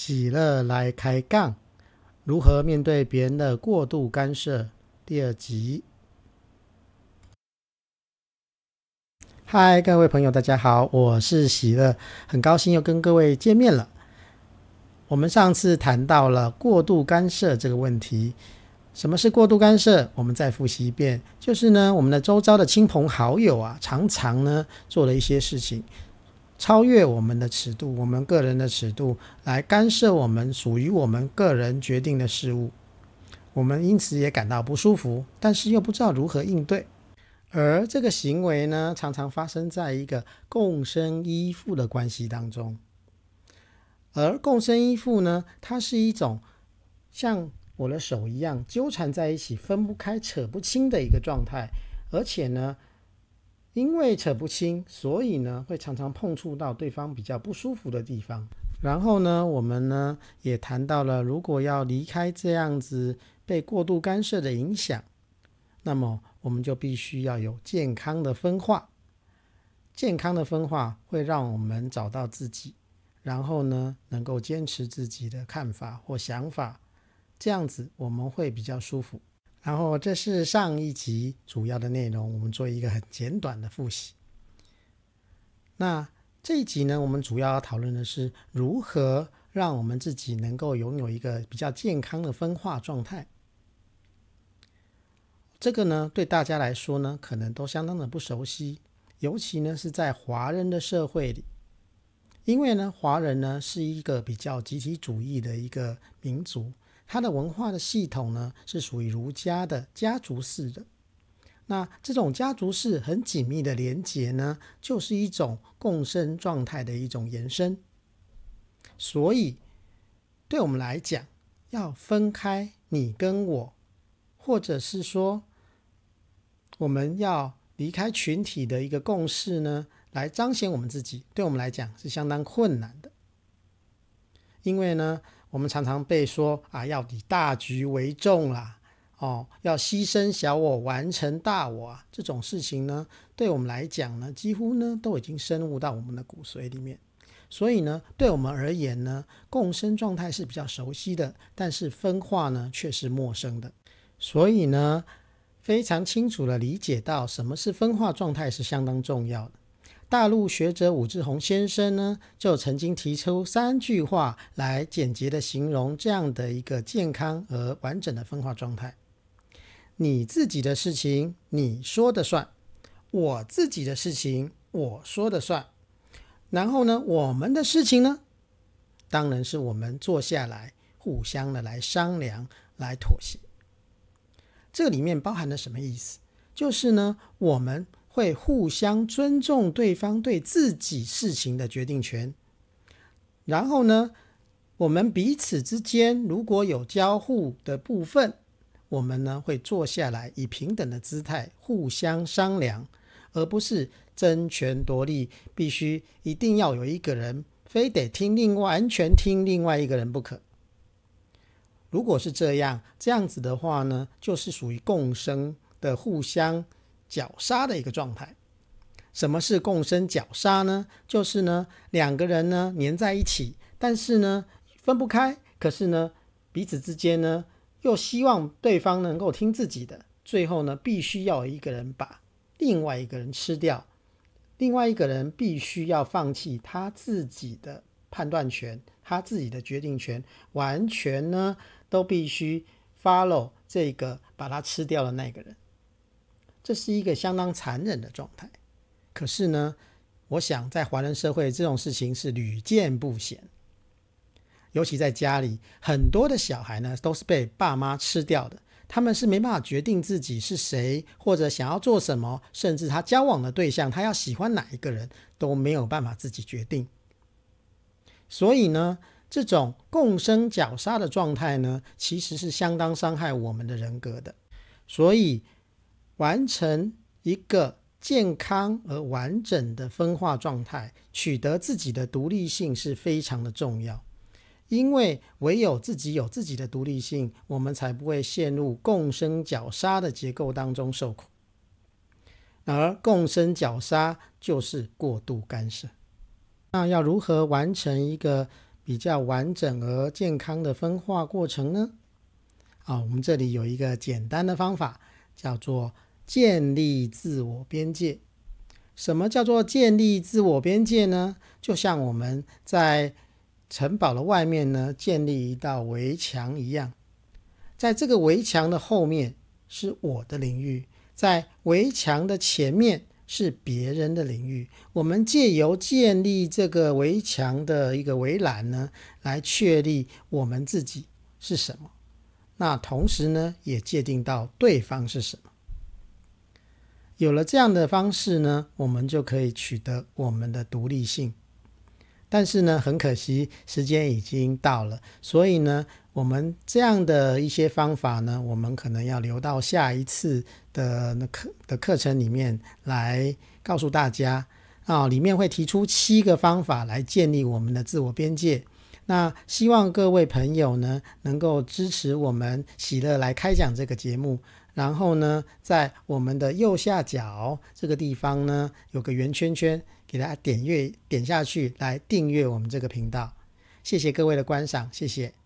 喜乐来开杠，如何面对别人的过度干涉？第二集。嗨，各位朋友，大家好，我是喜乐，很高兴又跟各位见面了。我们上次谈到了过度干涉这个问题。什么是过度干涉？我们再复习一遍，就是呢，我们的周遭的亲朋好友啊，常常呢做了一些事情。超越我们的尺度，我们个人的尺度来干涉我们属于我们个人决定的事物，我们因此也感到不舒服，但是又不知道如何应对。而这个行为呢，常常发生在一个共生依附的关系当中。而共生依附呢，它是一种像我的手一样纠缠在一起、分不开、扯不清的一个状态，而且呢。因为扯不清，所以呢会常常碰触到对方比较不舒服的地方。然后呢，我们呢也谈到了，如果要离开这样子被过度干涉的影响，那么我们就必须要有健康的分化。健康的分化会让我们找到自己，然后呢能够坚持自己的看法或想法，这样子我们会比较舒服。然后这是上一集主要的内容，我们做一个很简短的复习。那这一集呢，我们主要讨论的是如何让我们自己能够拥有一个比较健康的分化状态。这个呢，对大家来说呢，可能都相当的不熟悉，尤其呢是在华人的社会里，因为呢，华人呢是一个比较集体主义的一个民族。它的文化的系统呢，是属于儒家的家族式的。那这种家族式很紧密的连结呢，就是一种共生状态的一种延伸。所以，对我们来讲，要分开你跟我，或者是说，我们要离开群体的一个共识呢，来彰显我们自己，对我们来讲是相当困难的。因为呢，我们常常被说啊，要以大局为重啦，哦，要牺牲小我，完成大我啊，这种事情呢，对我们来讲呢，几乎呢都已经深入到我们的骨髓里面。所以呢，对我们而言呢，共生状态是比较熟悉的，但是分化呢却是陌生的。所以呢，非常清楚的理解到什么是分化状态是相当重要的。大陆学者武志红先生呢，就曾经提出三句话来简洁地形容这样的一个健康而完整的分化状态：你自己的事情你说的算，我自己的事情我说的算，然后呢，我们的事情呢，当然是我们坐下来互相的来商量、来妥协。这里面包含了什么意思？就是呢，我们。会互相尊重对方对自己事情的决定权，然后呢，我们彼此之间如果有交互的部分，我们呢会坐下来以平等的姿态互相商量，而不是争权夺利，必须一定要有一个人非得听另外完全听另外一个人不可。如果是这样，这样子的话呢，就是属于共生的互相。绞杀的一个状态。什么是共生绞杀呢？就是呢，两个人呢黏在一起，但是呢分不开。可是呢，彼此之间呢又希望对方能够听自己的。最后呢，必须要一个人把另外一个人吃掉，另外一个人必须要放弃他自己的判断权，他自己的决定权，完全呢都必须 follow 这个把他吃掉的那个人。这是一个相当残忍的状态，可是呢，我想在华人社会这种事情是屡见不鲜，尤其在家里，很多的小孩呢都是被爸妈吃掉的，他们是没办法决定自己是谁或者想要做什么，甚至他交往的对象，他要喜欢哪一个人都没有办法自己决定。所以呢，这种共生绞杀的状态呢，其实是相当伤害我们的人格的，所以。完成一个健康而完整的分化状态，取得自己的独立性是非常的重要。因为唯有自己有自己的独立性，我们才不会陷入共生绞杀的结构当中受苦。而共生绞杀就是过度干涉。那要如何完成一个比较完整而健康的分化过程呢？啊，我们这里有一个简单的方法，叫做建立自我边界。什么叫做建立自我边界呢？就像我们在城堡的外面呢，建立一道围墙一样，在这个围墙的后面是我的领域，在围墙的前面是别人的领域。我们借由建立这个围墙的一个围栏呢，来确立我们自己是什么。那同时呢，也界定到对方是什么。有了这样的方式呢，我们就可以取得我们的独立性。但是呢，很可惜，时间已经到了，所以呢，我们这样的一些方法呢，我们可能要留到下一次的那课的课程里面来告诉大家啊。里面会提出七个方法来建立我们的自我边界。那希望各位朋友呢，能够支持我们喜乐来开讲这个节目。然后呢，在我们的右下角这个地方呢，有个圆圈圈，给大家点阅点下去，来订阅我们这个频道。谢谢各位的观赏，谢谢。